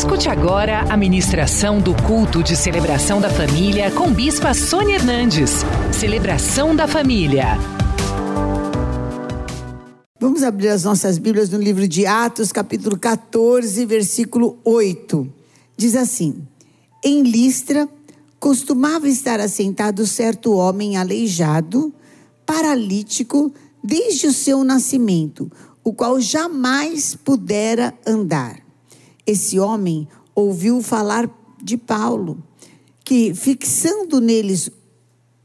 Escute agora a ministração do culto de celebração da família com Bispa Sônia Hernandes. Celebração da família. Vamos abrir as nossas Bíblias no livro de Atos, capítulo 14, versículo 8. Diz assim: Em Listra costumava estar assentado certo homem aleijado, paralítico, desde o seu nascimento, o qual jamais pudera andar. Esse homem ouviu falar de Paulo, que fixando neles,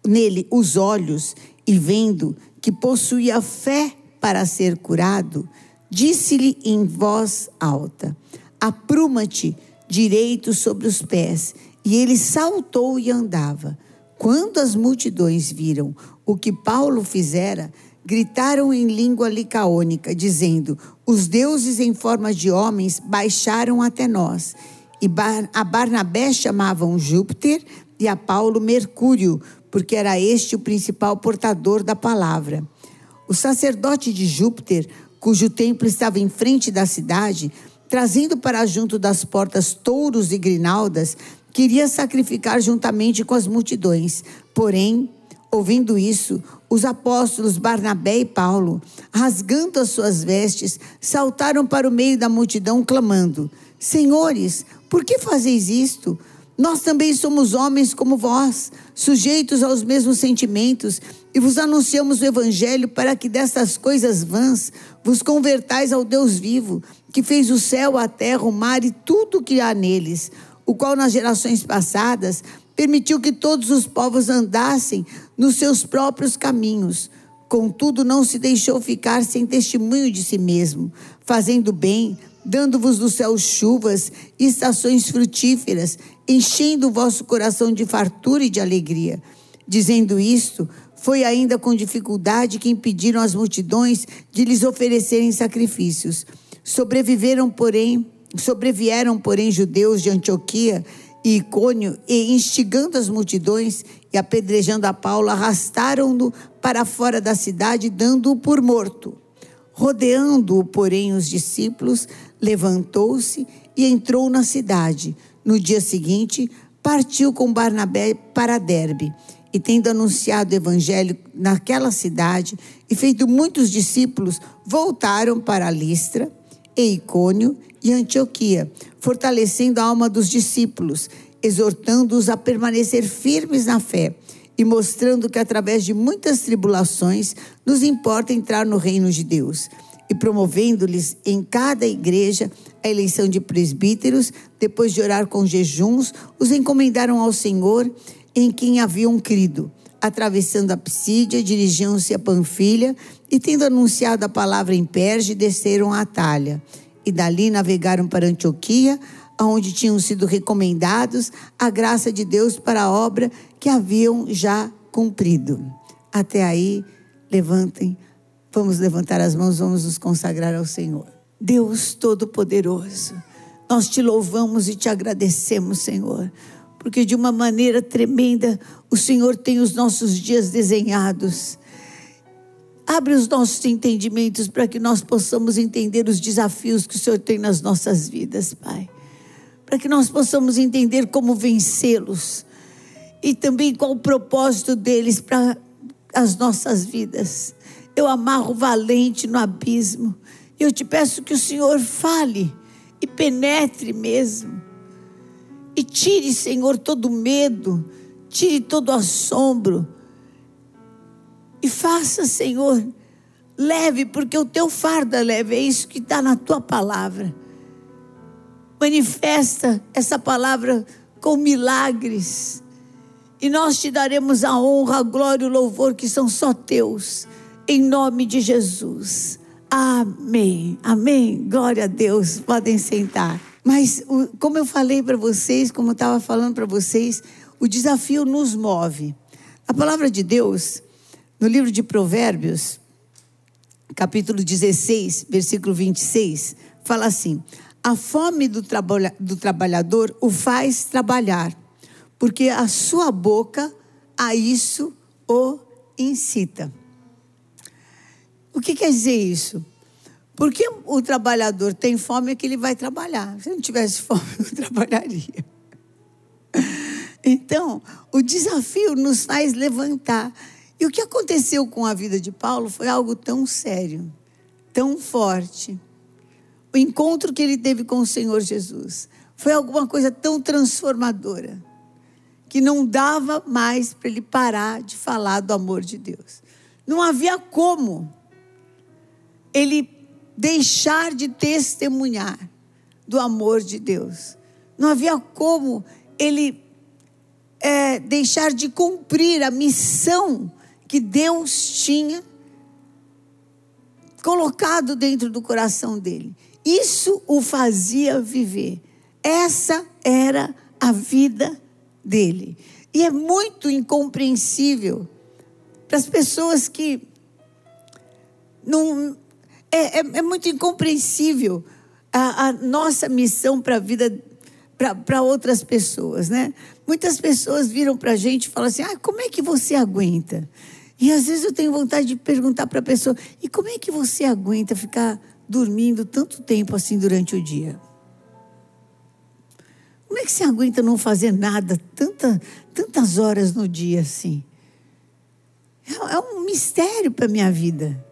nele os olhos e vendo que possuía fé para ser curado, disse-lhe em voz alta: Apruma-te direito sobre os pés. E ele saltou e andava. Quando as multidões viram o que Paulo fizera, gritaram em língua licaônica, dizendo: Os deuses em forma de homens baixaram até nós. E a Barnabé chamavam Júpiter e a Paulo Mercúrio, porque era este o principal portador da palavra. O sacerdote de Júpiter, cujo templo estava em frente da cidade, trazendo para junto das portas touros e grinaldas, queria sacrificar juntamente com as multidões. Porém, Ouvindo isso, os apóstolos Barnabé e Paulo, rasgando as suas vestes, saltaram para o meio da multidão, clamando: Senhores, por que fazeis isto? Nós também somos homens como vós, sujeitos aos mesmos sentimentos, e vos anunciamos o Evangelho para que destas coisas vãs vos convertais ao Deus vivo, que fez o céu, a terra, o mar e tudo o que há neles, o qual nas gerações passadas permitiu que todos os povos andassem nos seus próprios caminhos. Contudo, não se deixou ficar sem testemunho de si mesmo, fazendo bem, dando-vos do céu chuvas e estações frutíferas, enchendo o vosso coração de fartura e de alegria. Dizendo isto, foi ainda com dificuldade que impediram as multidões de lhes oferecerem sacrifícios. Sobreviveram, porém, sobrevieram, porém, judeus de Antioquia e Icônio, e instigando as multidões e apedrejando a Paulo, arrastaram-no para fora da cidade, dando-o por morto. Rodeando-o, porém, os discípulos, levantou-se e entrou na cidade. No dia seguinte, partiu com Barnabé para Derbe. E tendo anunciado o evangelho naquela cidade e feito muitos discípulos, voltaram para Listra e Icônio e Antioquia, fortalecendo a alma dos discípulos, exortando-os a permanecer firmes na fé e mostrando que através de muitas tribulações nos importa entrar no reino de Deus. E promovendo-lhes em cada igreja a eleição de presbíteros, depois de orar com jejuns, os encomendaram ao Senhor em quem haviam crido. Atravessando a Psídia, dirigiam-se a Panfilha e, tendo anunciado a palavra em Perge, desceram a Atalha e dali navegaram para Antioquia, onde tinham sido recomendados a graça de Deus para a obra que haviam já cumprido. Até aí, levantem, vamos levantar as mãos, vamos nos consagrar ao Senhor. Deus Todo-Poderoso, nós te louvamos e te agradecemos, Senhor, porque de uma maneira tremenda o Senhor tem os nossos dias desenhados Abre os nossos entendimentos para que nós possamos entender os desafios que o Senhor tem nas nossas vidas, Pai. Para que nós possamos entender como vencê-los e também qual o propósito deles para as nossas vidas. Eu amarro valente no abismo. Eu te peço que o Senhor fale e penetre mesmo. E tire, Senhor, todo medo, tire todo assombro e faça, Senhor, leve, porque o teu fardo é leve, é isso que está na tua palavra. Manifesta essa palavra com milagres. E nós te daremos a honra, a glória e o louvor que são só teus. Em nome de Jesus. Amém. Amém. Glória a Deus. Podem sentar. Mas, como eu falei para vocês, como eu estava falando para vocês, o desafio nos move. A palavra de Deus, no livro de Provérbios, capítulo 16, versículo 26, fala assim: A fome do, trabalha, do trabalhador o faz trabalhar, porque a sua boca a isso o incita. O que quer dizer isso? Porque o trabalhador tem fome é que ele vai trabalhar. Se não tivesse fome, não trabalharia. Então, o desafio nos faz levantar. E o que aconteceu com a vida de Paulo foi algo tão sério, tão forte. O encontro que ele teve com o Senhor Jesus foi alguma coisa tão transformadora que não dava mais para ele parar de falar do amor de Deus. Não havia como ele deixar de testemunhar do amor de Deus. Não havia como ele é, deixar de cumprir a missão que Deus tinha colocado dentro do coração dele. Isso o fazia viver. Essa era a vida dele. E é muito incompreensível para as pessoas que não. É, é, é muito incompreensível a, a nossa missão para a vida, para outras pessoas, né? Muitas pessoas viram para a gente e falam assim: ah, como é que você aguenta? E às vezes eu tenho vontade de perguntar para a pessoa: e como é que você aguenta ficar dormindo tanto tempo assim durante o dia? Como é que você aguenta não fazer nada tanta, tantas horas no dia assim? É, é um mistério para a minha vida.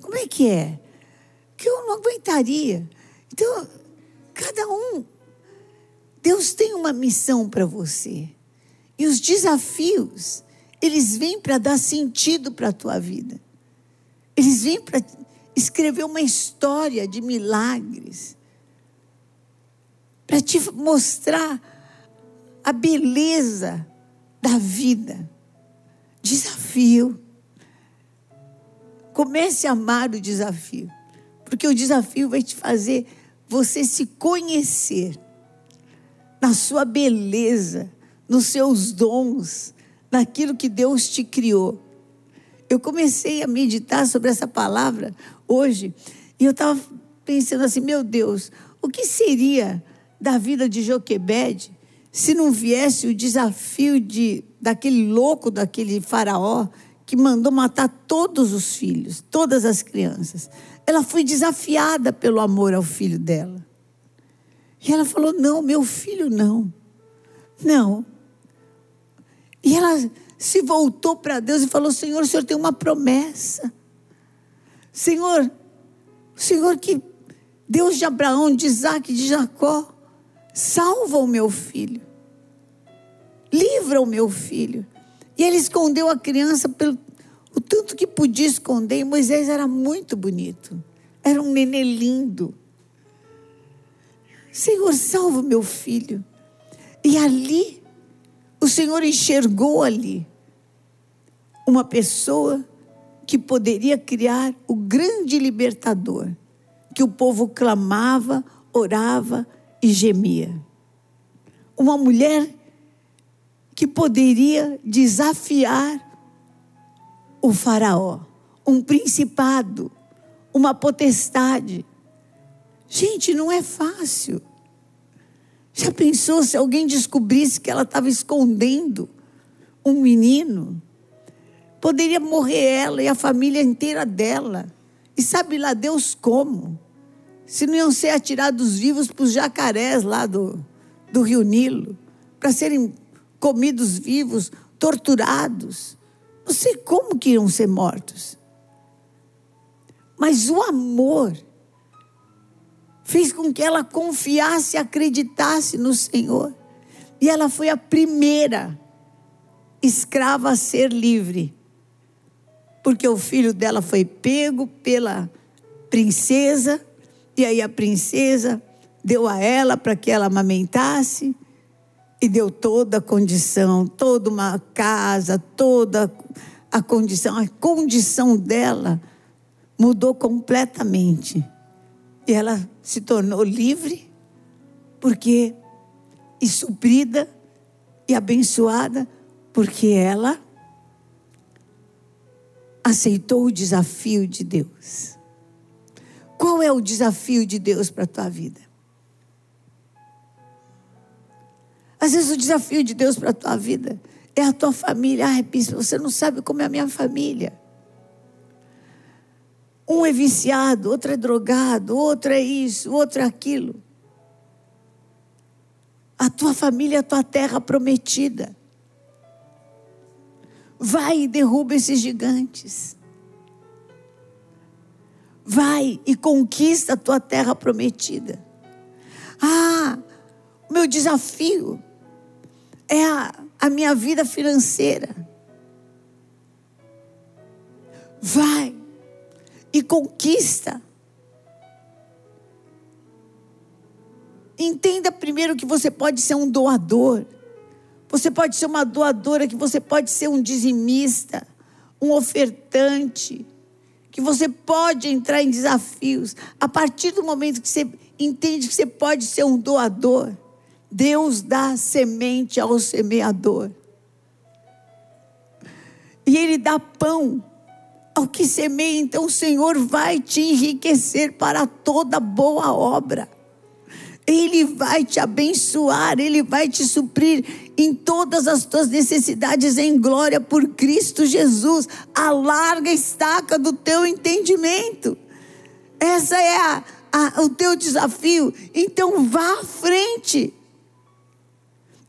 Como é que é? Que eu não aguentaria. Então, cada um, Deus tem uma missão para você. E os desafios, eles vêm para dar sentido para a tua vida. Eles vêm para escrever uma história de milagres. Para te mostrar a beleza da vida. Desafio. Comece a amar o desafio. Porque o desafio vai te fazer você se conhecer na sua beleza, nos seus dons, naquilo que Deus te criou. Eu comecei a meditar sobre essa palavra hoje e eu estava pensando assim: meu Deus, o que seria da vida de Joquebede se não viesse o desafio de daquele louco, daquele faraó que mandou matar todos os filhos, todas as crianças. Ela foi desafiada pelo amor ao filho dela. E ela falou: Não, meu filho não. Não. E ela se voltou para Deus e falou: Senhor, o Senhor tem uma promessa. Senhor, o Senhor que Deus de Abraão, de Isaac, de Jacó, salva o meu filho livra o meu filho. E ele escondeu a criança pelo o tanto que podia esconder. E Moisés era muito bonito. Era um nenê lindo. Senhor, salva o meu filho. E ali, o Senhor enxergou ali uma pessoa que poderia criar o grande libertador, que o povo clamava, orava e gemia. Uma mulher que poderia desafiar o Faraó, um principado, uma potestade. Gente, não é fácil. Já pensou se alguém descobrisse que ela estava escondendo um menino? Poderia morrer ela e a família inteira dela. E sabe lá Deus como? Se não iam ser atirados vivos para os jacarés lá do, do Rio Nilo, para serem comidos vivos, torturados. Não sei como que iam ser mortos. Mas o amor fez com que ela confiasse e acreditasse no Senhor. E ela foi a primeira escrava a ser livre. Porque o filho dela foi pego pela princesa, e aí a princesa deu a ela para que ela amamentasse e deu toda a condição, toda uma casa, toda a condição, a condição dela mudou completamente. E ela se tornou livre, porque e suprida e abençoada, porque ela aceitou o desafio de Deus. Qual é o desafio de Deus para a tua vida? Às vezes o desafio de Deus para a tua vida é a tua família. Ai, bispo, você não sabe como é a minha família. Um é viciado, outro é drogado, outro é isso, outro é aquilo. A tua família a tua terra prometida. Vai e derruba esses gigantes. Vai e conquista a tua terra prometida. Ah, o meu desafio é a, a minha vida financeira. Vai e conquista. Entenda primeiro que você pode ser um doador. Você pode ser uma doadora, que você pode ser um dizimista, um ofertante, que você pode entrar em desafios. A partir do momento que você entende que você pode ser um doador, Deus dá semente ao semeador. E Ele dá pão ao que semeia, então o Senhor vai te enriquecer para toda boa obra. Ele vai te abençoar, Ele vai te suprir em todas as tuas necessidades em glória por Cristo Jesus. A larga estaca do teu entendimento. Essa é a, a, o teu desafio. Então vá à frente.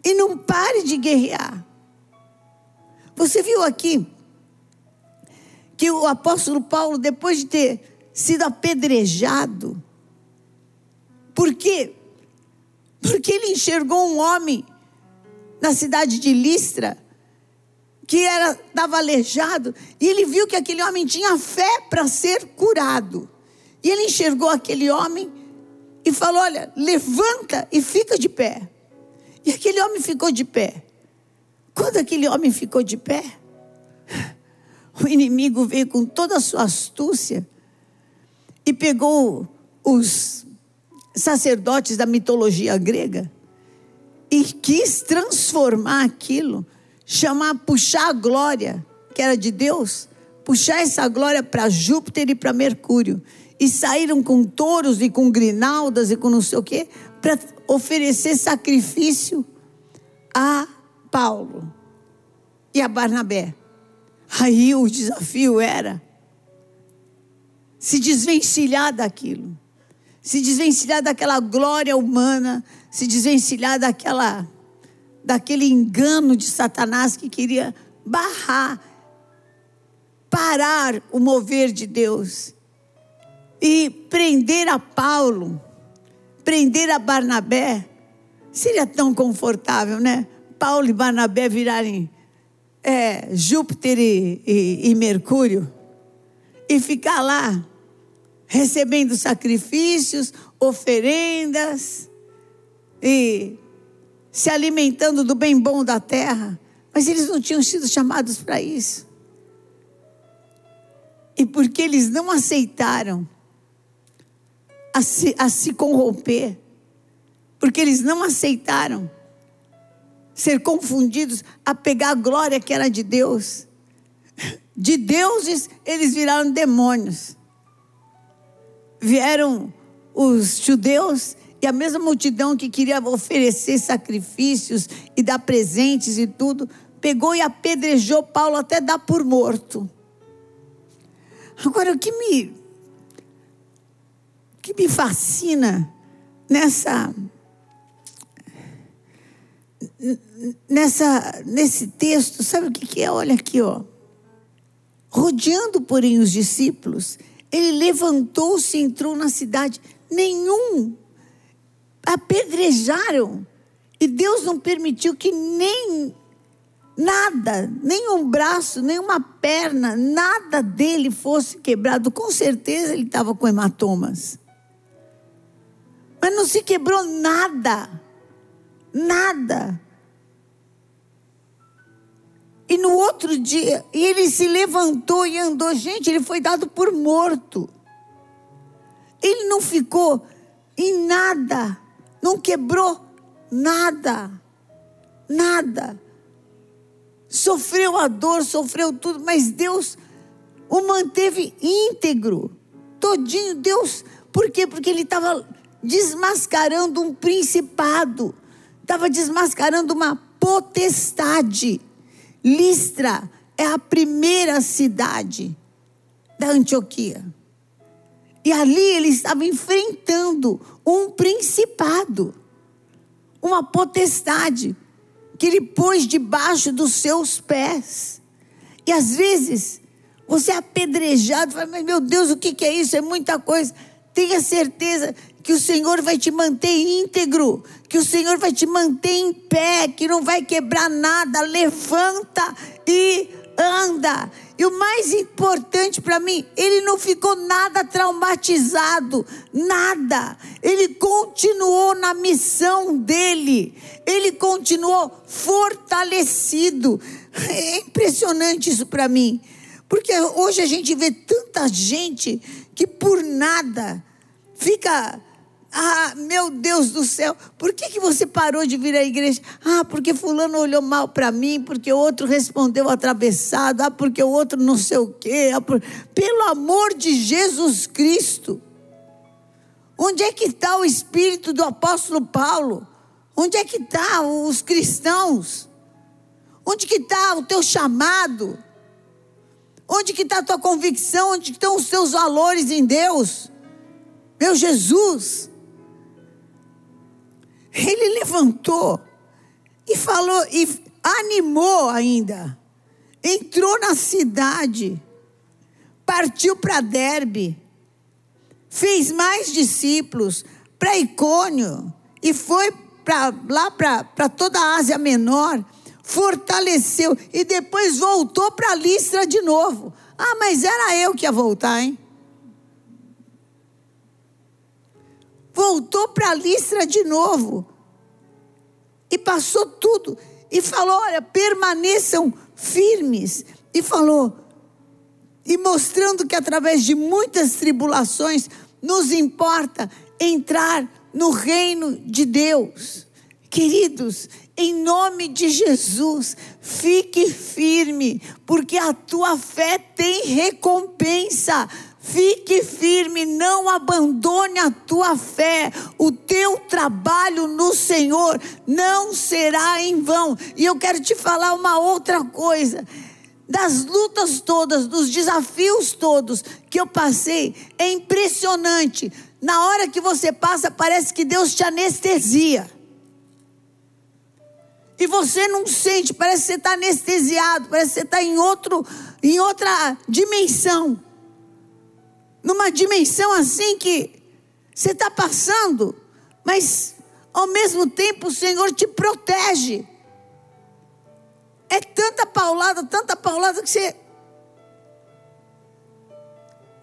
E não pare de guerrear. Você viu aqui que o apóstolo Paulo, depois de ter sido apedrejado, por quê? Porque ele enxergou um homem na cidade de Listra que era estava aleijado e ele viu que aquele homem tinha fé para ser curado. E ele enxergou aquele homem e falou: "Olha, levanta e fica de pé". E aquele homem ficou de pé. Quando aquele homem ficou de pé, o inimigo veio com toda a sua astúcia e pegou os sacerdotes da mitologia grega e quis transformar aquilo, chamar, puxar a glória que era de Deus, puxar essa glória para Júpiter e para Mercúrio. E saíram com touros e com grinaldas e com não sei o quê, para oferecer sacrifício a Paulo e a Barnabé. Aí o desafio era se desvencilhar daquilo se desvencilhar daquela glória humana, se desvencilhar daquela daquele engano de Satanás que queria barrar, parar o mover de Deus e prender a Paulo, prender a Barnabé. Seria tão confortável, né? Paulo e Barnabé virarem é, Júpiter e, e, e Mercúrio e ficar lá recebendo sacrifícios, oferendas e se alimentando do bem bom da terra. Mas eles não tinham sido chamados para isso. E porque eles não aceitaram a se, a se corromper, porque eles não aceitaram ser confundidos a pegar a glória que era de Deus. De deuses, eles viraram demônios vieram os judeus e a mesma multidão que queria oferecer sacrifícios e dar presentes e tudo, pegou e apedrejou Paulo até dar por morto. Agora, o que me, o que me fascina nessa, nessa, nesse texto, sabe o que, que é? Olha aqui, ó. Rodeando, porém, os discípulos, ele levantou-se e entrou na cidade. Nenhum. Apedrejaram. E Deus não permitiu que nem nada, nem um braço, nem uma perna, nada dele fosse quebrado. Com certeza ele estava com hematomas. Mas não se quebrou nada. Nada. E no outro dia, ele se levantou e andou. Gente, ele foi dado por morto. Ele não ficou em nada, não quebrou nada, nada. Sofreu a dor, sofreu tudo, mas Deus o manteve íntegro, todinho. Deus, por quê? Porque ele estava desmascarando um principado, estava desmascarando uma potestade. Listra é a primeira cidade da Antioquia. E ali ele estava enfrentando um principado, uma potestade que ele pôs debaixo dos seus pés. E às vezes você é apedrejado, fala, mas meu Deus, o que é isso? É muita coisa. Tenha certeza que o Senhor vai te manter íntegro, que o Senhor vai te manter em pé, que não vai quebrar nada. Levanta e anda. E o mais importante para mim, ele não ficou nada traumatizado, nada. Ele continuou na missão dele, ele continuou fortalecido. É impressionante isso para mim, porque hoje a gente vê tanta gente que por nada fica ah, meu Deus do céu, por que, que você parou de vir à igreja? Ah, porque fulano olhou mal para mim, porque o outro respondeu atravessado, ah, porque o outro não sei o quê. Ah, por... Pelo amor de Jesus Cristo. Onde é que está o espírito do apóstolo Paulo? Onde é que está os cristãos? Onde que está o teu chamado? Onde que está a tua convicção? Onde estão os teus valores em Deus? Meu Jesus, ele levantou e falou e animou ainda. Entrou na cidade, partiu para Derbe, fez mais discípulos para Icônio e foi lá para toda a Ásia Menor, fortaleceu e depois voltou para Listra de novo. Ah, mas era eu que ia voltar, hein? Voltou para Listra de novo. E passou tudo. E falou: olha, permaneçam firmes. E falou, e mostrando que através de muitas tribulações nos importa entrar no reino de Deus. Queridos, em nome de Jesus, fique firme, porque a tua fé tem recompensa. Fique firme, não abandone a tua fé. O teu trabalho no Senhor não será em vão. E eu quero te falar uma outra coisa. Das lutas todas, dos desafios todos que eu passei, é impressionante. Na hora que você passa, parece que Deus te anestesia. E você não sente, parece que você está anestesiado, parece que você está em, outro, em outra dimensão numa dimensão assim que você está passando, mas ao mesmo tempo o Senhor te protege. É tanta paulada, tanta paulada que você.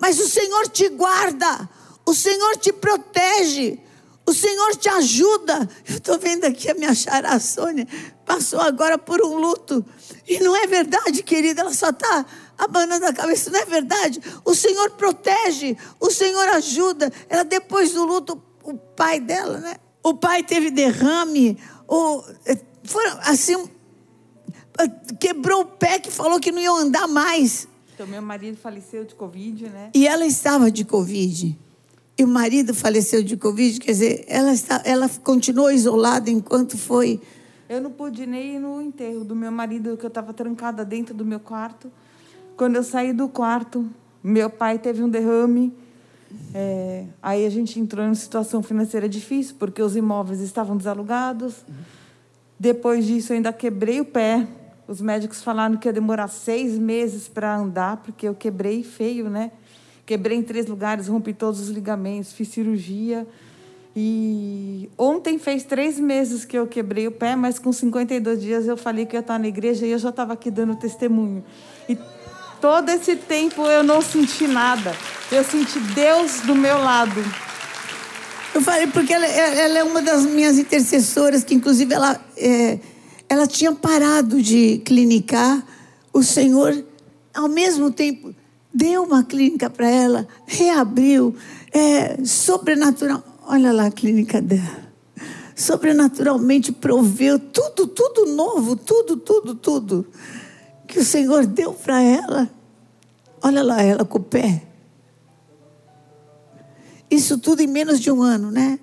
Mas o Senhor te guarda, o Senhor te protege, o Senhor te ajuda. Eu estou vendo aqui a minha chará Sônia, passou agora por um luto. E não é verdade, querida, ela só está abanando a cabeça, não é verdade? O Senhor protege, o Senhor ajuda. Ela, depois do luto, o pai dela, né? O pai teve derrame, o, eh, foram assim, eh, quebrou o pé que falou que não ia andar mais. Então, meu marido faleceu de Covid, né? E ela estava de Covid. E o marido faleceu de Covid, quer dizer, ela, está, ela continuou isolada enquanto foi. Eu não pude nem ir no enterro do meu marido, que eu estava trancada dentro do meu quarto. Quando eu saí do quarto, meu pai teve um derrame. É, aí a gente entrou em uma situação financeira difícil, porque os imóveis estavam desalugados. Depois disso, eu ainda quebrei o pé. Os médicos falaram que ia demorar seis meses para andar, porque eu quebrei feio, né? Quebrei em três lugares, rompi todos os ligamentos, fiz cirurgia. E ontem fez três meses que eu quebrei o pé, mas com 52 dias eu falei que eu ia estar na igreja e eu já estava aqui dando testemunho. E Todo esse tempo eu não senti nada. Eu senti Deus do meu lado. Eu falei porque ela, ela é uma das minhas intercessoras, que inclusive ela, é, ela tinha parado de clinicar. O Senhor, ao mesmo tempo, deu uma clínica para ela, reabriu, é, sobrenatural. Olha lá a clínica dela. Sobrenaturalmente proveu tudo, tudo novo, tudo, tudo, tudo que o Senhor deu para ela. Olha lá, ela com o pé. Isso tudo em menos de um ano, né?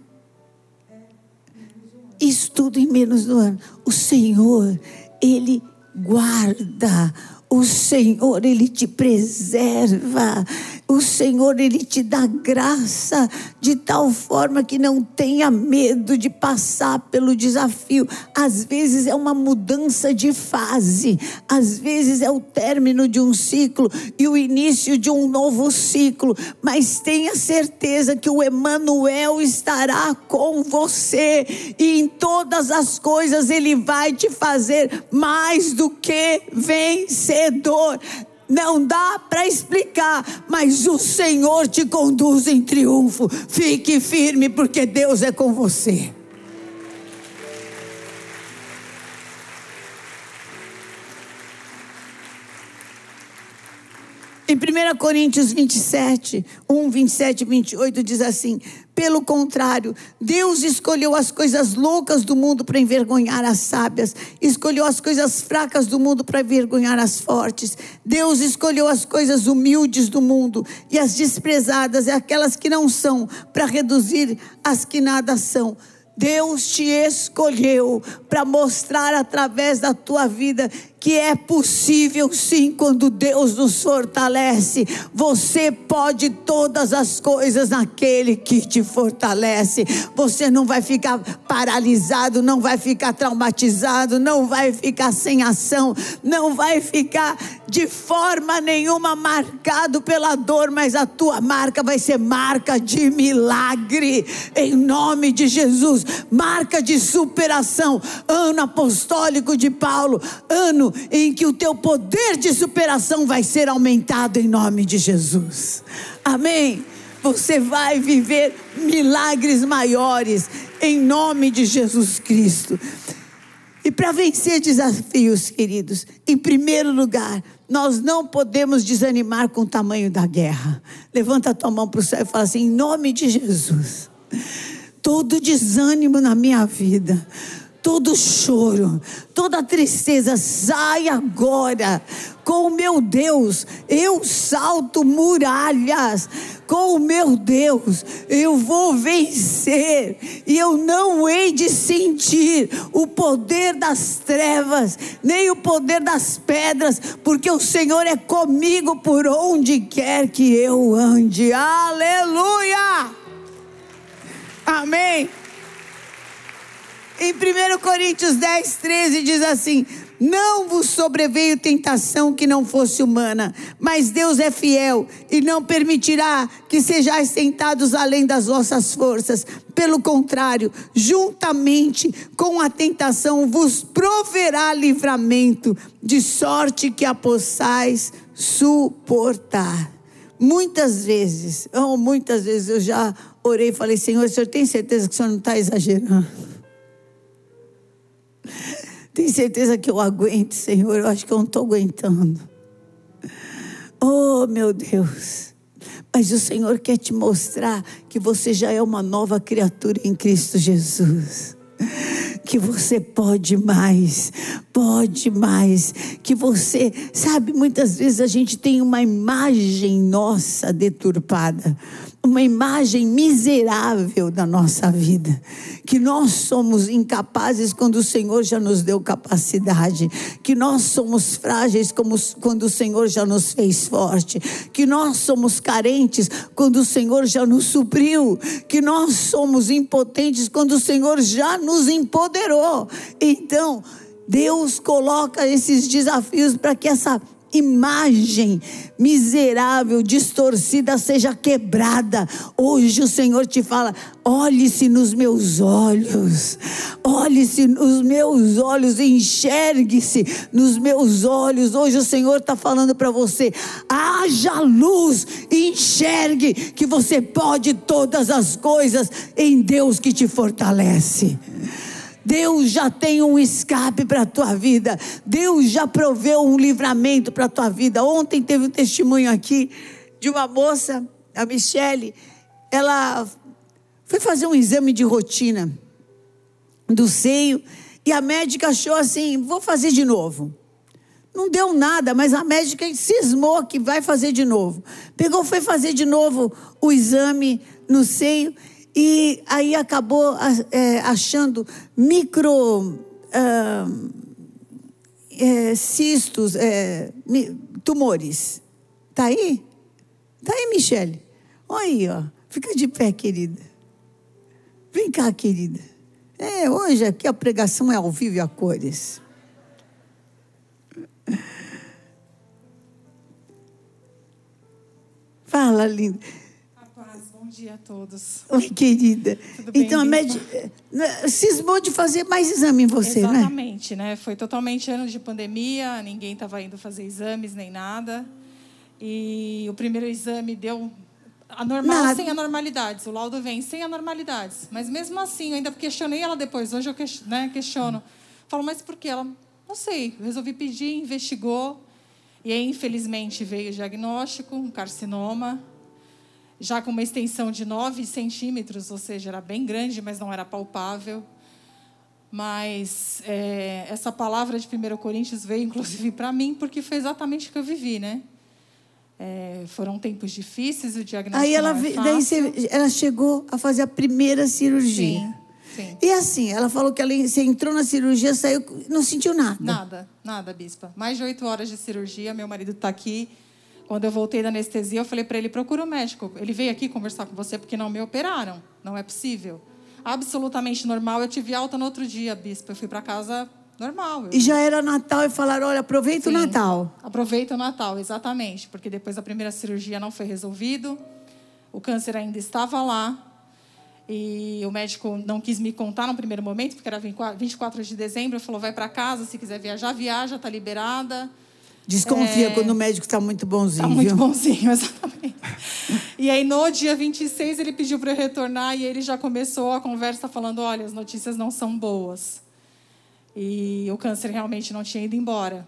Isso tudo em menos de um ano. O Senhor, Ele guarda. O Senhor, Ele te preserva. o Senhor, Ele te dá graça de tal forma que não tenha medo de passar pelo desafio. Às vezes é uma mudança de fase, às vezes é o término de um ciclo e o início de um novo ciclo, mas tenha certeza que o Emanuel estará com você e em todas as coisas Ele vai te fazer mais do que vencedor. Não dá para explicar, mas o Senhor te conduz em triunfo. Fique firme, porque Deus é com você. Em 1 Coríntios 27, 1, 27 e 28 diz assim: Pelo contrário, Deus escolheu as coisas loucas do mundo para envergonhar as sábias, escolheu as coisas fracas do mundo para envergonhar as fortes. Deus escolheu as coisas humildes do mundo e as desprezadas e aquelas que não são, para reduzir as que nada são Deus te escolheu para mostrar através da tua vida que é possível sim quando Deus nos fortalece. Você pode todas as coisas naquele que te fortalece. Você não vai ficar paralisado, não vai ficar traumatizado, não vai ficar sem ação, não vai ficar de forma nenhuma marcado pela dor, mas a tua marca vai ser marca de milagre, em nome de Jesus, marca de superação. Ano apostólico de Paulo, ano em que o teu poder de superação vai ser aumentado em nome de Jesus. Amém. Você vai viver milagres maiores em nome de Jesus Cristo. E para vencer desafios, queridos, em primeiro lugar, nós não podemos desanimar com o tamanho da guerra. Levanta a tua mão para o céu e fala assim: em nome de Jesus, todo desânimo na minha vida, todo choro, toda tristeza, sai agora. Com o meu Deus, eu salto muralhas. Com o meu Deus, eu vou vencer. E eu não hei de sentir o poder das trevas, nem o poder das pedras, porque o Senhor é comigo por onde quer que eu ande. Aleluia! Amém. Em 1 Coríntios 10, 13 diz assim: Não vos sobreveio tentação que não fosse humana, mas Deus é fiel e não permitirá que sejais tentados além das vossas forças. Pelo contrário, juntamente com a tentação vos proverá livramento, de sorte que a possais suportar. Muitas vezes, oh, muitas vezes eu já orei e falei: Senhor, o senhor tem certeza que o senhor não está exagerando? Tem certeza que eu aguento, Senhor? Eu acho que eu não estou aguentando. Oh, meu Deus. Mas o Senhor quer te mostrar que você já é uma nova criatura em Cristo Jesus que você pode mais, pode mais, que você, sabe, muitas vezes a gente tem uma imagem nossa deturpada, uma imagem miserável da nossa vida, que nós somos incapazes quando o Senhor já nos deu capacidade, que nós somos frágeis como, quando o Senhor já nos fez forte, que nós somos carentes quando o Senhor já nos supriu, que nós somos impotentes quando o Senhor já nos empoderou. Então, Deus coloca esses desafios para que essa imagem miserável, distorcida seja quebrada. Hoje o Senhor te fala: olhe-se nos meus olhos, olhe-se nos meus olhos, enxergue-se nos meus olhos. Hoje o Senhor está falando para você: haja luz, enxergue que você pode todas as coisas em Deus que te fortalece. Deus já tem um escape para a tua vida. Deus já proveu um livramento para a tua vida. Ontem teve um testemunho aqui de uma moça, a Michele. Ela foi fazer um exame de rotina do seio e a médica achou assim: vou fazer de novo. Não deu nada, mas a médica cismou que vai fazer de novo. Pegou, foi fazer de novo o exame no seio e aí acabou é, achando micro uh, é, cistos, é, tumores. Está aí? Tá aí, Michele? Olha aí, ó. Fica de pé, querida. Vem cá, querida. É, hoje aqui a pregação é ao vivo e a cores. Fala, linda. Bom dia a todos. Oi, querida. Tudo bem, então, a médica cismou de fazer mais exame em você, né? Exatamente, né? Foi totalmente ano de pandemia, ninguém estava indo fazer exames nem nada. E o primeiro exame deu anormal, Nada. sem anormalidades. O laudo vem sem anormalidades. Mas mesmo assim, eu ainda questionei ela depois. Hoje eu né, questiono. Falo, mas por quê? Ela, não sei. Resolvi pedir, investigou. E aí, infelizmente, veio o diagnóstico, um carcinoma. Já com uma extensão de 9 centímetros, ou seja, era bem grande, mas não era palpável. Mas é, essa palavra de 1 Coríntios veio, inclusive, para mim, porque foi exatamente o que eu vivi, né? É, foram tempos difíceis, o diagnóstico Aí ela, é daí você- ela chegou a fazer a primeira cirurgia. Sim, sim. E assim, ela falou que ela, você entrou na cirurgia, saiu, não sentiu nada. Nada, nada, bispa. Mais de oito horas de cirurgia, meu marido está aqui. Quando eu voltei da anestesia, eu falei para ele: procura o médico. Ele veio aqui conversar com você porque não me operaram. Não é possível. Absolutamente normal. Eu tive alta no outro dia, bispa. Eu fui para casa normal. Eu- E já era Natal e falaram: olha, aproveita o Sim. Natal. Aproveita o Natal, exatamente. Porque depois da primeira cirurgia não foi resolvido. O câncer ainda estava lá. E o médico não quis me contar no primeiro momento, porque era 24 de dezembro. Falou: vai para casa, se quiser viajar, viaja, está liberada. Desconfia É. quando o médico está muito bonzinho. Tá muito bonzinho, exatamente. E aí, no dia 26, ele pediu para eu retornar e ele já começou a conversa falando: olha, as notícias não são boas. E o câncer realmente não tinha ido embora.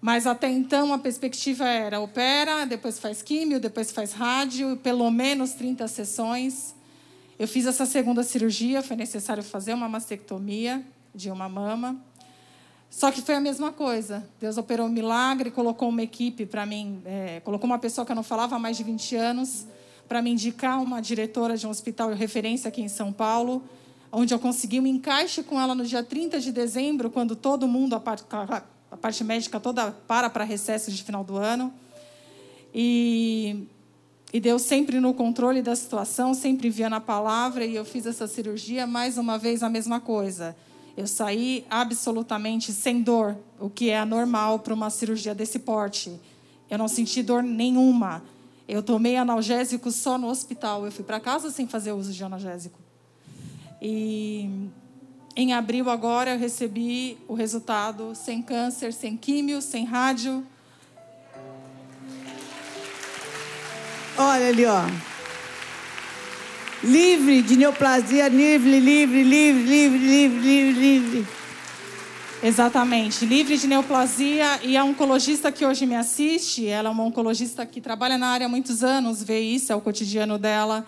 Mas até então a perspectiva era opera, depois faz químio, depois faz rádio, pelo menos 30 sessões. Eu fiz essa segunda cirurgia, foi necessário fazer uma mastectomia de uma mama. Só que foi a mesma coisa. Deus operou um milagre, colocou uma equipe para mim, é, colocou uma pessoa que eu não falava há mais de 20 anos para me indicar uma diretora de um hospital de referência aqui em São Paulo, onde eu consegui um encaixe com ela no dia 30 de dezembro, quando todo mundo, a parte, a parte médica toda para para recesso de final do ano. E, e Deus sempre no controle da situação, sempre enviando a palavra, e eu fiz essa cirurgia, mais uma vez a mesma coisa. Eu saí absolutamente sem dor, o que é anormal para uma cirurgia desse porte. Eu não senti dor nenhuma. Eu tomei analgésico só no hospital. Eu fui para casa sem fazer uso de analgésico. E em abril agora eu recebi o resultado sem câncer, sem químio, sem rádio. Olha ali, ó. Livre de neoplasia, livre, livre, livre, livre, livre, livre, livre. Exatamente, livre de neoplasia. E a oncologista que hoje me assiste, ela é uma oncologista que trabalha na área há muitos anos, vê isso, é o cotidiano dela.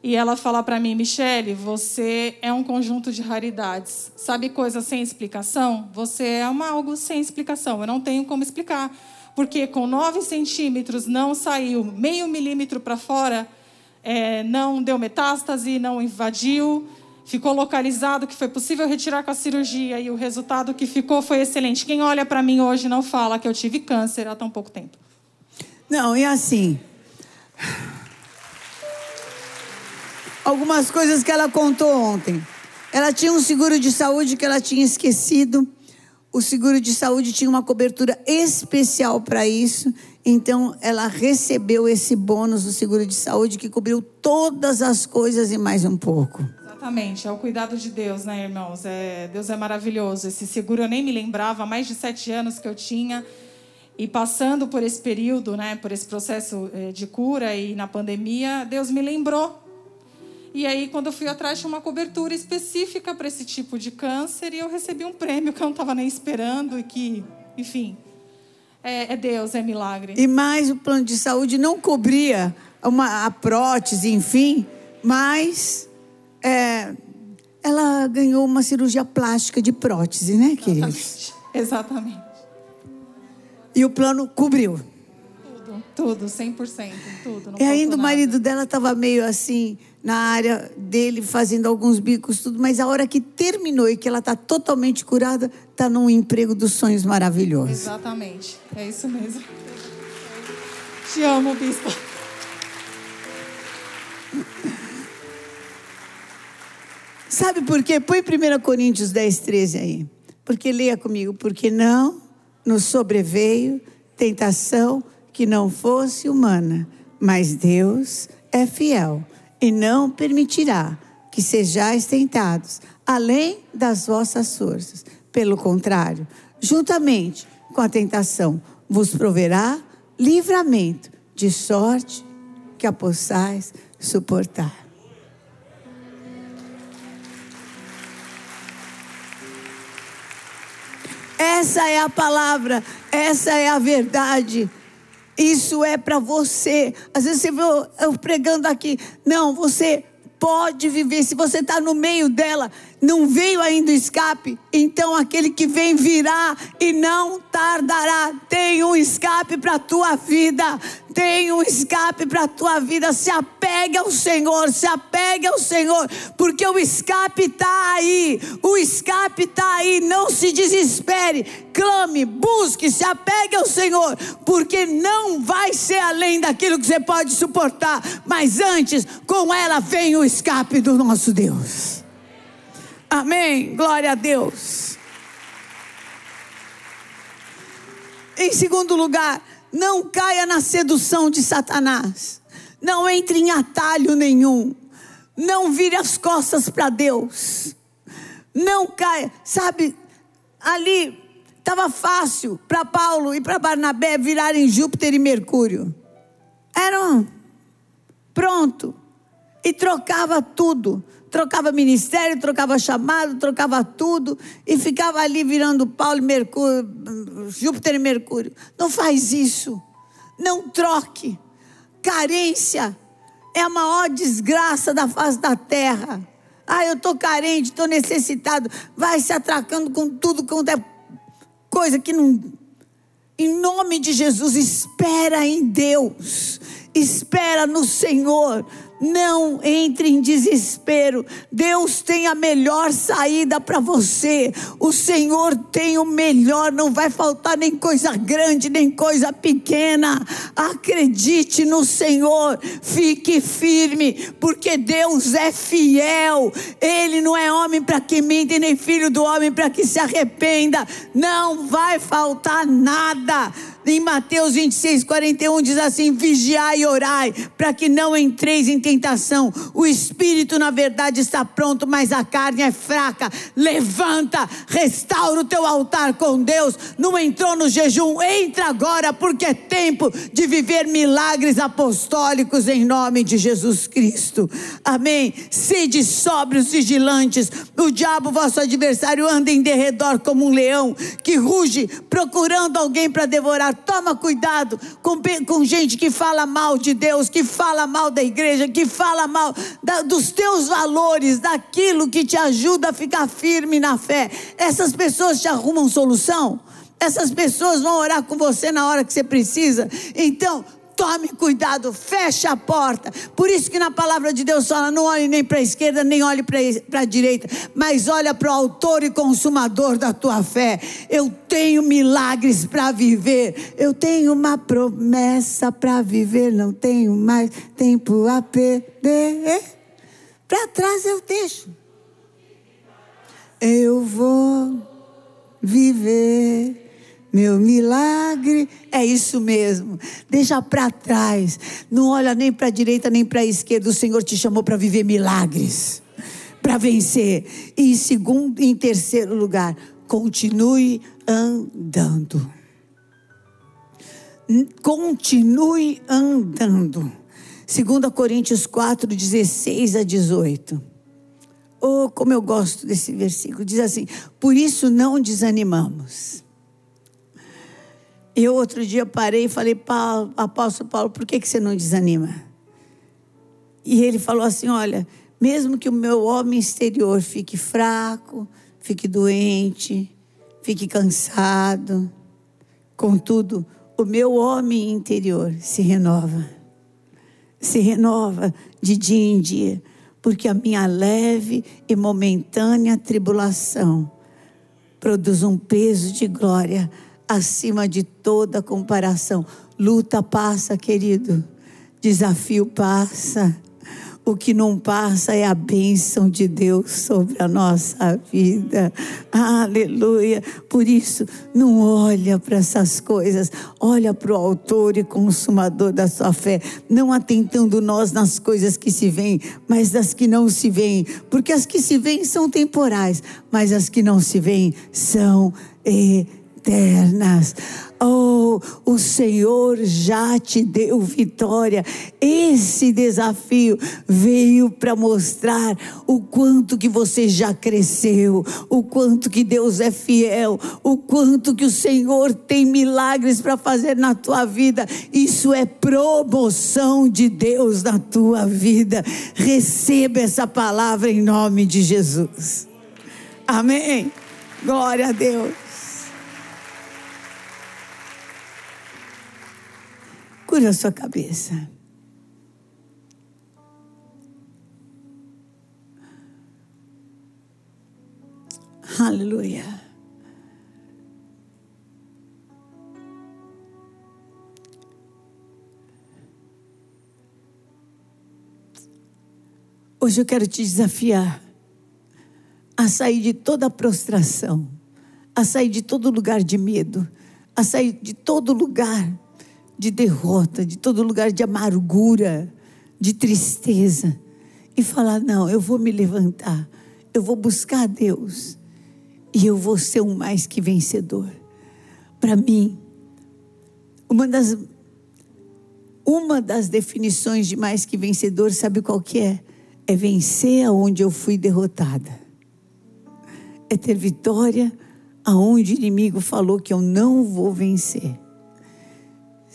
E ela fala para mim, Michele, você é um conjunto de raridades. Sabe coisa sem explicação? Você é uma, algo sem explicação. Eu não tenho como explicar. Porque com 9 centímetros não saiu meio milímetro para fora, é, não deu metástase, não invadiu, ficou localizado, que foi possível retirar com a cirurgia e o resultado que ficou foi excelente. Quem olha para mim hoje não fala que eu tive câncer há tão pouco tempo. Não, e assim. Algumas coisas que ela contou ontem. Ela tinha um seguro de saúde que ela tinha esquecido. O seguro de saúde tinha uma cobertura especial para isso. Então, ela recebeu esse bônus do seguro de saúde que cobriu todas as coisas e mais um pouco. Exatamente, é o cuidado de Deus, né, irmãos? É, Deus é maravilhoso. Esse seguro eu nem me lembrava, há mais de sete anos que eu tinha. E passando por esse período, né, por esse processo eh, de cura e na pandemia, Deus me lembrou. E aí, quando eu fui atrás, tinha uma cobertura específica para esse tipo de câncer e eu recebi um prêmio que eu não estava nem esperando e que, enfim, é, é Deus, é milagre. E mais o plano de saúde não cobria uma, a prótese, enfim, mas é, ela ganhou uma cirurgia plástica de prótese, né, querida? Exatamente. Exatamente. E o plano cobriu. Tudo, tudo, 100%, tudo. E ainda o marido dela estava meio assim, na área dele, fazendo alguns bicos, tudo, mas a hora que terminou e que ela está totalmente curada, está num emprego dos sonhos maravilhosos. Exatamente, é isso mesmo. Te amo, bispo. Sabe por quê? Põe 1 Coríntios 10, 13 aí. Porque leia comigo, porque não nos sobreveio tentação que não fosse humana, mas Deus é fiel e não permitirá que sejais tentados além das vossas forças. Pelo contrário, juntamente com a tentação, vos proverá livramento, de sorte que a possais suportar. Essa é a palavra, essa é a verdade. Isso é para você. Às vezes você vê eu pregando aqui. Não, você pode viver. Se você está no meio dela, não veio ainda o escape, então aquele que vem virá e não tardará. Tem um escape para a tua vida. Tem um escape para a tua vida. Se apegue ao Senhor, se apegue ao Senhor, porque o escape está aí. O escape está aí. Não se desespere. Clame, busque, se apegue ao Senhor, porque não vai ser além daquilo que você pode suportar. Mas antes, com ela vem o escape do nosso Deus. Amém. Glória a Deus. Em segundo lugar, não caia na sedução de Satanás. Não entre em atalho nenhum. Não vire as costas para Deus. Não caia. Sabe, ali estava fácil para Paulo e para Barnabé virarem Júpiter e Mercúrio. Eram pronto. E trocava tudo trocava ministério, trocava chamado, trocava tudo e ficava ali virando Paulo e Mercúrio, Júpiter e Mercúrio. Não faz isso. Não troque. Carência é a maior desgraça da face da terra. Ah, eu estou carente, estou necessitado. Vai se atracando com tudo quanto é coisa que não. Em nome de Jesus, espera em Deus, espera no Senhor não entre em desespero. Deus tem a melhor saída para você. O Senhor tem o melhor. Não vai faltar nem coisa grande, nem coisa pequena. Acredite no Senhor. Fique firme, porque Deus é fiel. Ele não é homem para que mente, nem filho do homem para que se arrependa. Não vai faltar nada. Em Mateus 26, 41 diz assim: Vigiai e orai, para que não entreis em tentação. O espírito, na verdade, está pronto, mas a carne é fraca. Levanta, restaura o teu altar com Deus. Não entrou no jejum, entra agora, porque é tempo de viver milagres apostólicos em nome de Jesus Cristo. Amém. Sede sóbrios, vigilantes. O diabo, vosso adversário, anda em derredor como um leão que ruge, procurando alguém para devorar Toma cuidado com, com gente que fala mal de Deus, que fala mal da igreja, que fala mal da, dos teus valores, daquilo que te ajuda a ficar firme na fé. Essas pessoas te arrumam solução? Essas pessoas vão orar com você na hora que você precisa. Então, Tome cuidado, feche a porta. Por isso que na palavra de Deus fala: não olhe nem para a esquerda, nem olhe para a direita, mas olha para o autor e consumador da tua fé. Eu tenho milagres para viver. Eu tenho uma promessa para viver. Não tenho mais tempo a perder. Para trás eu deixo. Eu vou viver meu milagre é isso mesmo. Deixa para trás. Não olha nem para a direita nem para a esquerda. O Senhor te chamou para viver milagres, para vencer. E em segundo, em terceiro lugar, continue andando. Continue andando. 2 Coríntios 4, 16 a 18. Oh, como eu gosto desse versículo. Diz assim: Por isso não desanimamos eu outro dia parei e falei, Paulo, apóstolo Paulo, por que, que você não desanima? E ele falou assim: olha, mesmo que o meu homem exterior fique fraco, fique doente, fique cansado, contudo, o meu homem interior se renova. Se renova de dia em dia, porque a minha leve e momentânea tribulação produz um peso de glória acima de toda comparação. Luta passa, querido. Desafio passa. o que não passa é a bênção de Deus sobre a nossa vida. Aleluia. Por isso, não olha para essas coisas, olha para o autor e consumador da sua fé, não atentando nós nas coisas que se veem, mas das que não se veem, porque as que se veem são temporais, mas as que não se veem são eternas. Oh, o Senhor já te deu vitória. Esse desafio veio para mostrar o quanto que você já cresceu, o quanto que Deus é fiel, o quanto que o Senhor tem milagres para fazer na tua vida. Isso é promoção de Deus na tua vida. Receba essa palavra em nome de Jesus. Amém. Glória a Deus. Cura a sua cabeça. Aleluia. Hoje eu quero te desafiar a sair de toda prostração, a sair de todo lugar de medo, a sair de todo lugar de derrota, de todo lugar de amargura, de tristeza, e falar: não, eu vou me levantar, eu vou buscar a Deus, e eu vou ser um mais que vencedor. Para mim, uma das, uma das definições de mais que vencedor, sabe qual que é? É vencer aonde eu fui derrotada. É ter vitória aonde o inimigo falou que eu não vou vencer.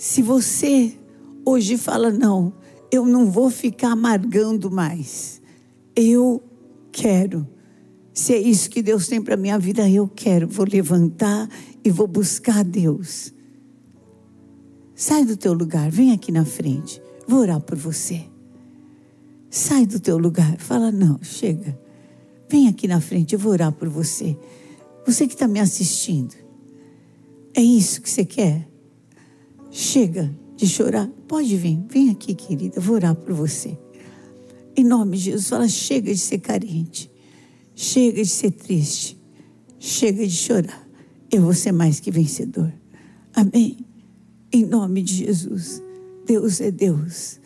Se você hoje fala, não, eu não vou ficar amargando mais, eu quero. Se é isso que Deus tem para minha vida, eu quero. Vou levantar e vou buscar Deus. Sai do teu lugar, vem aqui na frente. Vou orar por você. Sai do teu lugar, fala: não, chega. Vem aqui na frente, eu vou orar por você. Você que está me assistindo. É isso que você quer? Chega de chorar. Pode vir, vem aqui, querida, vou orar por você. Em nome de Jesus, fala: chega de ser carente, chega de ser triste, chega de chorar. Eu vou ser mais que vencedor. Amém. Em nome de Jesus. Deus é Deus.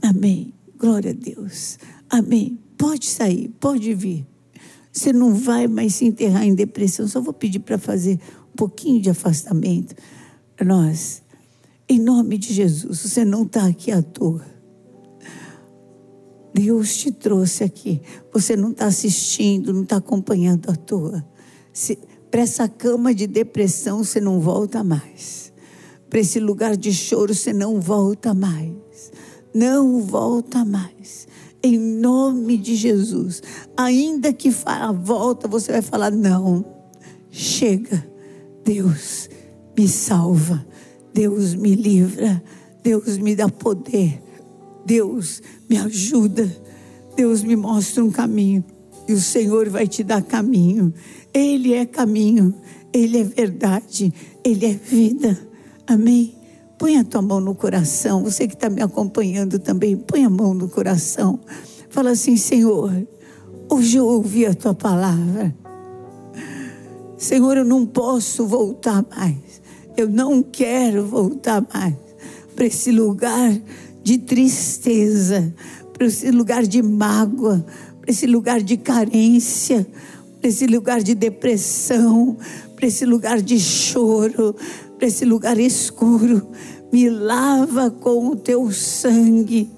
Amém. Glória a Deus. Amém. Pode sair, pode vir. Você não vai mais se enterrar em depressão. Só vou pedir para fazer um pouquinho de afastamento. Nós em nome de Jesus, você não está aqui à toa. Deus te trouxe aqui. Você não está assistindo, não está acompanhando à toa. Para essa cama de depressão você não volta mais. Para esse lugar de choro você não volta mais. Não volta mais. Em nome de Jesus. Ainda que a volta, você vai falar: não, chega. Deus me salva. Deus me livra, Deus me dá poder, Deus me ajuda, Deus me mostra um caminho e o Senhor vai te dar caminho. Ele é caminho, Ele é verdade, Ele é vida. Amém? Põe a tua mão no coração, você que está me acompanhando também, põe a mão no coração. Fala assim: Senhor, hoje eu ouvi a tua palavra. Senhor, eu não posso voltar mais. Eu não quero voltar mais para esse lugar de tristeza, para esse lugar de mágoa, para esse lugar de carência, para esse lugar de depressão, para esse lugar de choro, para esse lugar escuro. Me lava com o teu sangue,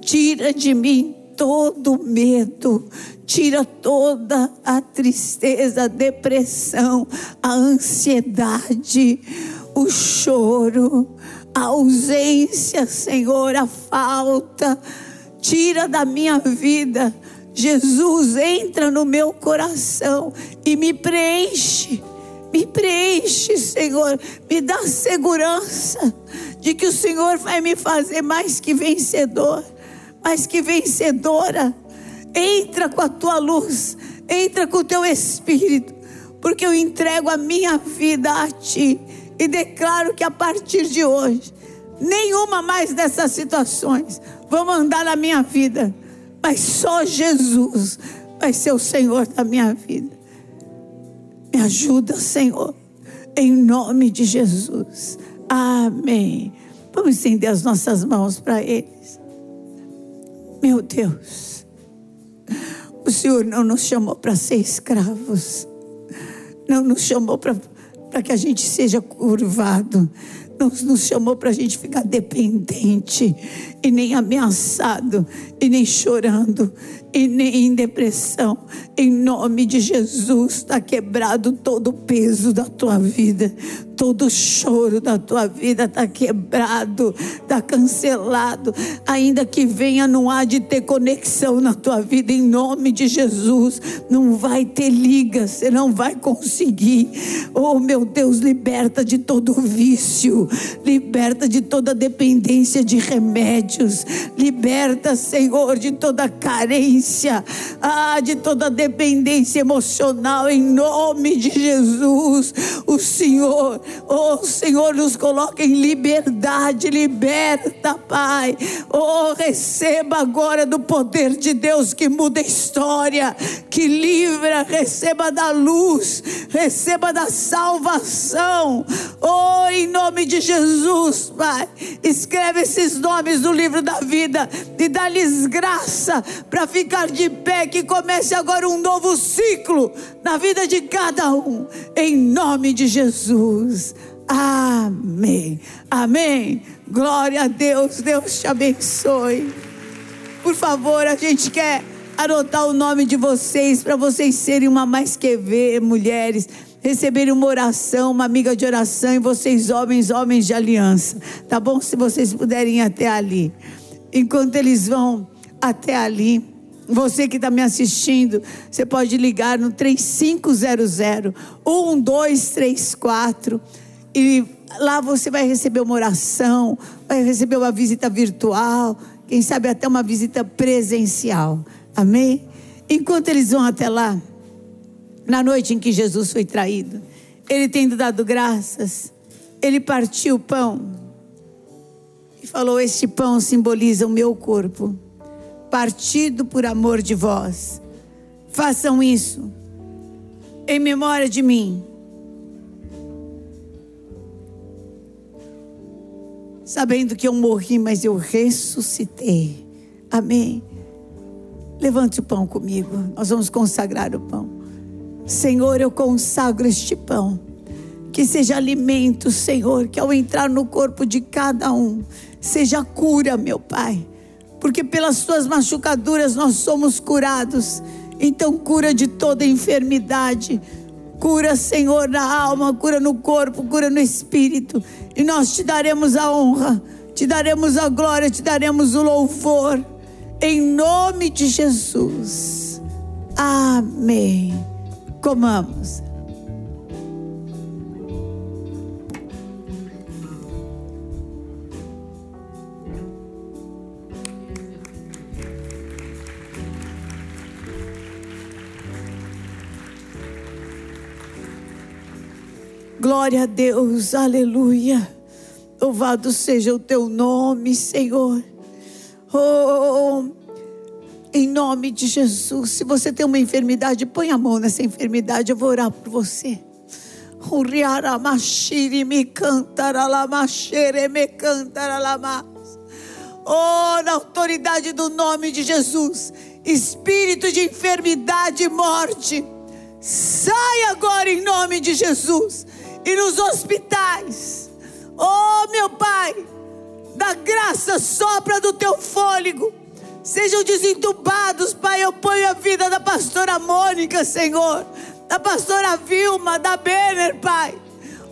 tira de mim todo medo, tira toda a tristeza, a depressão, a ansiedade, o choro, a ausência, Senhor, a falta. Tira da minha vida. Jesus, entra no meu coração e me preenche. Me preenche, Senhor. Me dá segurança de que o Senhor vai me fazer mais que vencedor, mais que vencedora Entra com a tua luz, entra com o teu espírito, porque eu entrego a minha vida a ti e declaro que a partir de hoje, nenhuma mais dessas situações vão mandar na minha vida. mas só Jesus vai ser o Senhor da minha vida. Me ajuda, Senhor, em nome de Jesus. Amém. Vamos estender as nossas mãos para eles. Meu Deus, o Senhor não nos chamou para ser escravos, não nos chamou para que a gente seja curvado, não nos chamou para a gente ficar dependente, e nem ameaçado, e nem chorando, e nem em depressão. Em nome de Jesus, está quebrado todo o peso da tua vida, todo choro da tua vida está quebrado, está cancelado. Ainda que venha, não há de ter conexão na tua vida, em nome de Jesus. Não vai ter liga, você não vai conseguir. Oh, meu Deus, liberta de todo vício, liberta de toda dependência de remédios, liberta, Senhor, de toda carência, ah, de toda dependência emocional, em nome de Jesus. O Senhor Oh, Senhor, nos coloca em liberdade, liberta, Pai. Oh, receba agora do poder de Deus que muda a história, que livra, receba da luz, receba da salvação. Oh, em nome de Jesus, Pai. Escreve esses nomes no livro da vida e dá-lhes graça para ficar de pé, que comece agora um novo ciclo na vida de cada um, em nome de Jesus. Amém. Amém. Glória a Deus. Deus te abençoe. Por favor, a gente quer anotar o nome de vocês para vocês serem uma mais que ver, mulheres, receberem uma oração, uma amiga de oração e vocês homens, homens de aliança. Tá bom? Se vocês puderem ir até ali. Enquanto eles vão até ali, você que está me assistindo, você pode ligar no 3500 1234 e lá você vai receber uma oração, vai receber uma visita virtual, quem sabe até uma visita presencial. Amém? Enquanto eles vão até lá, na noite em que Jesus foi traído, ele tendo dado graças, ele partiu o pão e falou: Este pão simboliza o meu corpo, partido por amor de vós. Façam isso em memória de mim. sabendo que eu morri, mas eu ressuscitei. Amém. Levante o pão comigo, nós vamos consagrar o pão. Senhor, eu consagro este pão. Que seja alimento, Senhor, que ao entrar no corpo de cada um, seja cura, meu Pai. Porque pelas tuas machucaduras nós somos curados. Então, cura de toda enfermidade. Cura, Senhor, na alma, cura no corpo, cura no espírito e nós te daremos a honra, te daremos a glória, te daremos o louvor, em nome de Jesus. Amém. Comamos. Glória a Deus, aleluia. Louvado seja o teu nome, Senhor. Oh, em nome de Jesus. Se você tem uma enfermidade, põe a mão nessa enfermidade, eu vou orar por você. Oh, na autoridade do nome de Jesus, espírito de enfermidade e morte, sai agora em nome de Jesus e nos hospitais. Oh, meu Pai, da graça sopra do teu fôlego. Sejam desentubados, Pai. Eu ponho a vida da pastora Mônica, Senhor, da pastora Vilma, da Benner, Pai.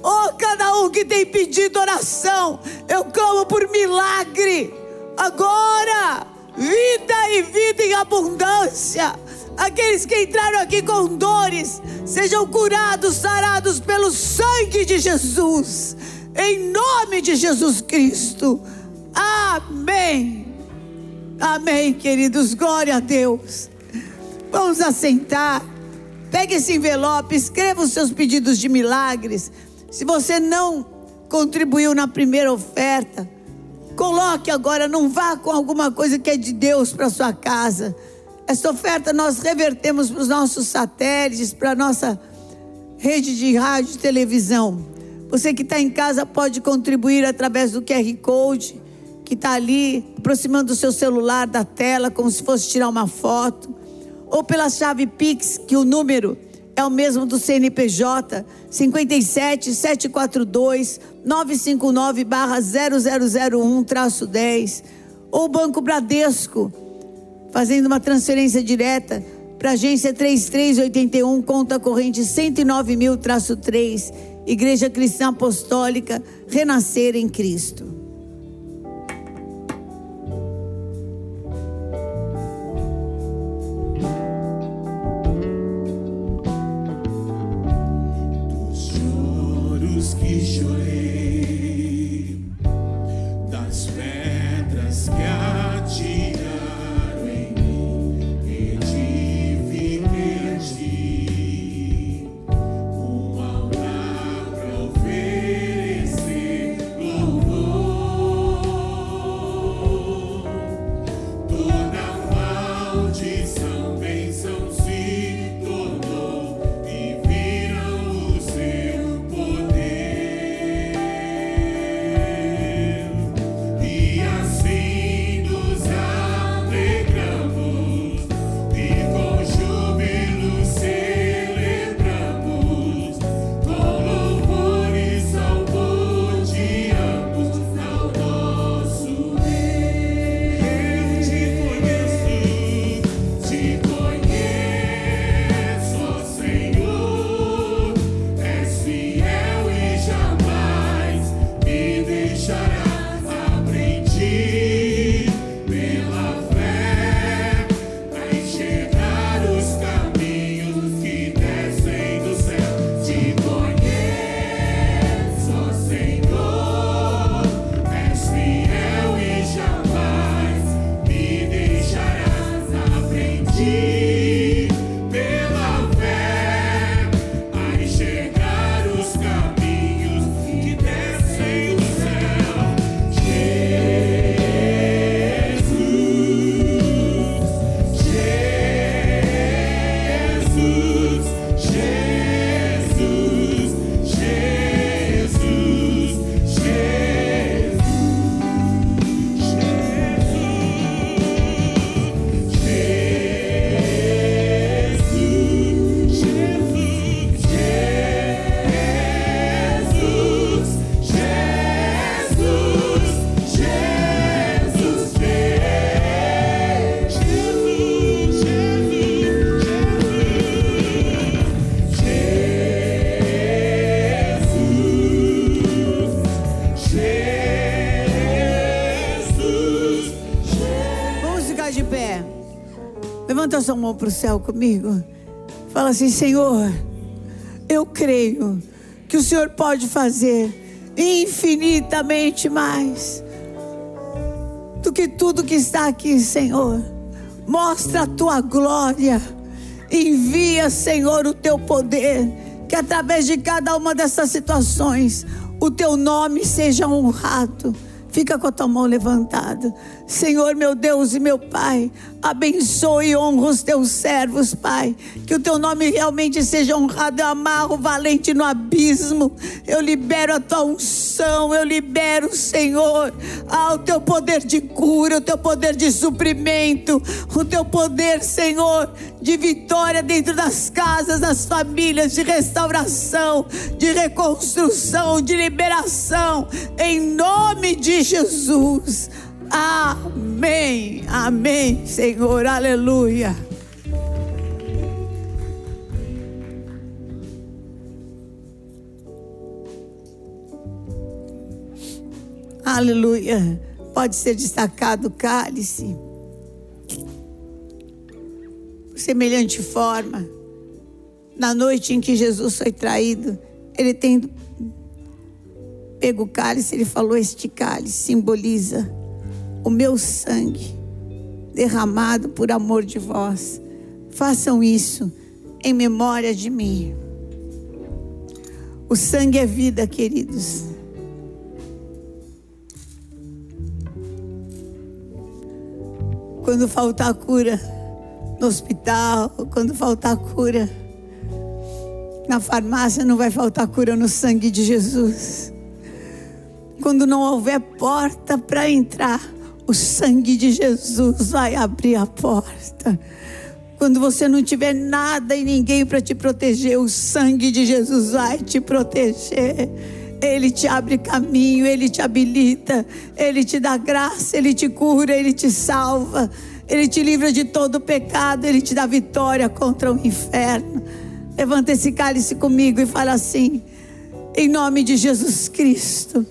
Oh, cada um que tem pedido oração, eu clamo por milagre. Agora, vida e vida em abundância. Aqueles que entraram aqui com dores, sejam curados, sarados pelo sangue de Jesus, em nome de Jesus Cristo. Amém. Amém, queridos. Glória a Deus. Vamos assentar. Pegue esse envelope, escreva os seus pedidos de milagres. Se você não contribuiu na primeira oferta, Coloque agora, não vá com alguma coisa que é de Deus para sua casa. Essa oferta nós revertemos para os nossos satélites, para a nossa rede de rádio e televisão. Você que está em casa pode contribuir através do QR Code que está ali, aproximando o seu celular da tela, como se fosse tirar uma foto, ou pela chave Pix, que o número é o mesmo do CNPJ, 57 742 959 0001 10, ou Banco Bradesco, fazendo uma transferência direta para a agência 3381, conta corrente 109 mil 3, Igreja Cristã Apostólica, Renascer em Cristo. Sua mão para o céu comigo. Fala assim: Senhor, eu creio que o Senhor pode fazer infinitamente mais do que tudo que está aqui, Senhor. Mostra a tua glória. Envia, Senhor, o teu poder. Que através de cada uma dessas situações, o teu nome seja honrado. Fica com a tua mão levantada. Senhor, meu Deus e meu Pai, Abençoe e honra os teus servos, Pai. Que o teu nome realmente seja honrado. Eu amarro valente no abismo. Eu libero a tua unção. Eu libero, Senhor, ao teu poder de cura, o teu poder de suprimento, o teu poder, Senhor, de vitória dentro das casas, das famílias, de restauração, de reconstrução, de liberação. Em nome de Jesus. Amém. Amém, Senhor. Aleluia. Aleluia. Pode ser destacado o cálice. Semelhante forma, na noite em que Jesus foi traído, ele tendo pego o cálice, ele falou: Este cálice simboliza o meu sangue derramado por amor de vós. Façam isso em memória de mim. O sangue é vida, queridos. quando faltar cura no hospital, quando faltar cura na farmácia, não vai faltar cura no sangue de Jesus. Quando não houver porta para entrar, o sangue de Jesus vai abrir a porta. Quando você não tiver nada e ninguém para te proteger, o sangue de Jesus vai te proteger. Ele te abre caminho, ele te habilita, ele te dá graça, ele te cura, ele te salva, ele te livra de todo pecado, ele te dá vitória contra o inferno. Levanta esse cálice comigo e fala assim: em nome de Jesus Cristo,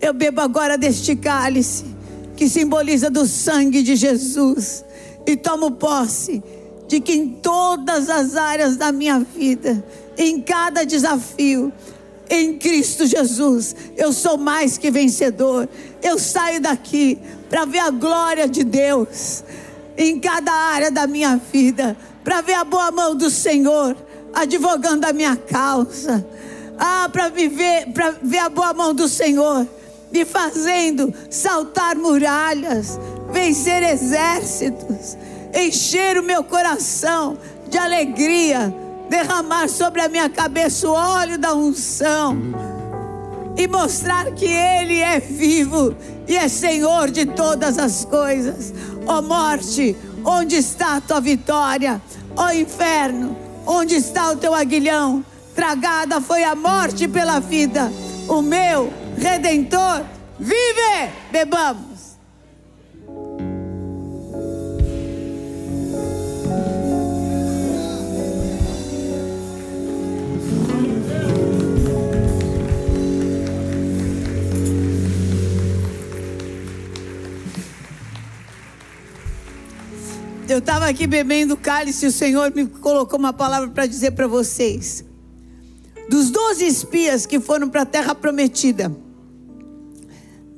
eu bebo agora deste cálice que simboliza do sangue de Jesus e tomo posse de que em todas as áreas da minha vida, em cada desafio, em Cristo Jesus, eu sou mais que vencedor. Eu saio daqui para ver a glória de Deus em cada área da minha vida, para ver a boa mão do Senhor advogando a minha causa. Ah, para ver, para ver a boa mão do Senhor me fazendo saltar muralhas, vencer exércitos, encher o meu coração de alegria derramar sobre a minha cabeça o óleo da unção e mostrar que Ele é vivo e é Senhor de todas as coisas. Ó oh morte, onde está a tua vitória? Ó oh inferno, onde está o teu aguilhão? Tragada foi a morte pela vida. O meu redentor vive! Bebamos. Eu estava aqui bebendo cálice e o Senhor me colocou uma palavra para dizer para vocês. Dos doze espias que foram para a terra prometida,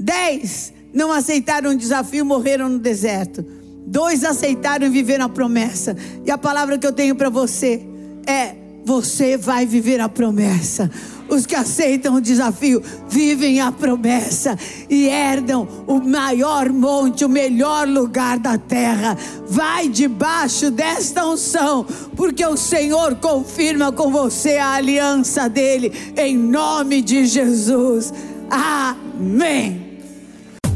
dez não aceitaram o desafio morreram no deserto. Dois aceitaram e viveram a promessa. E a palavra que eu tenho para você é: você vai viver a promessa. Os que aceitam o desafio vivem a promessa e herdam o maior monte, o melhor lugar da terra. Vai debaixo desta unção, porque o Senhor confirma com você a aliança dele, em nome de Jesus. Amém.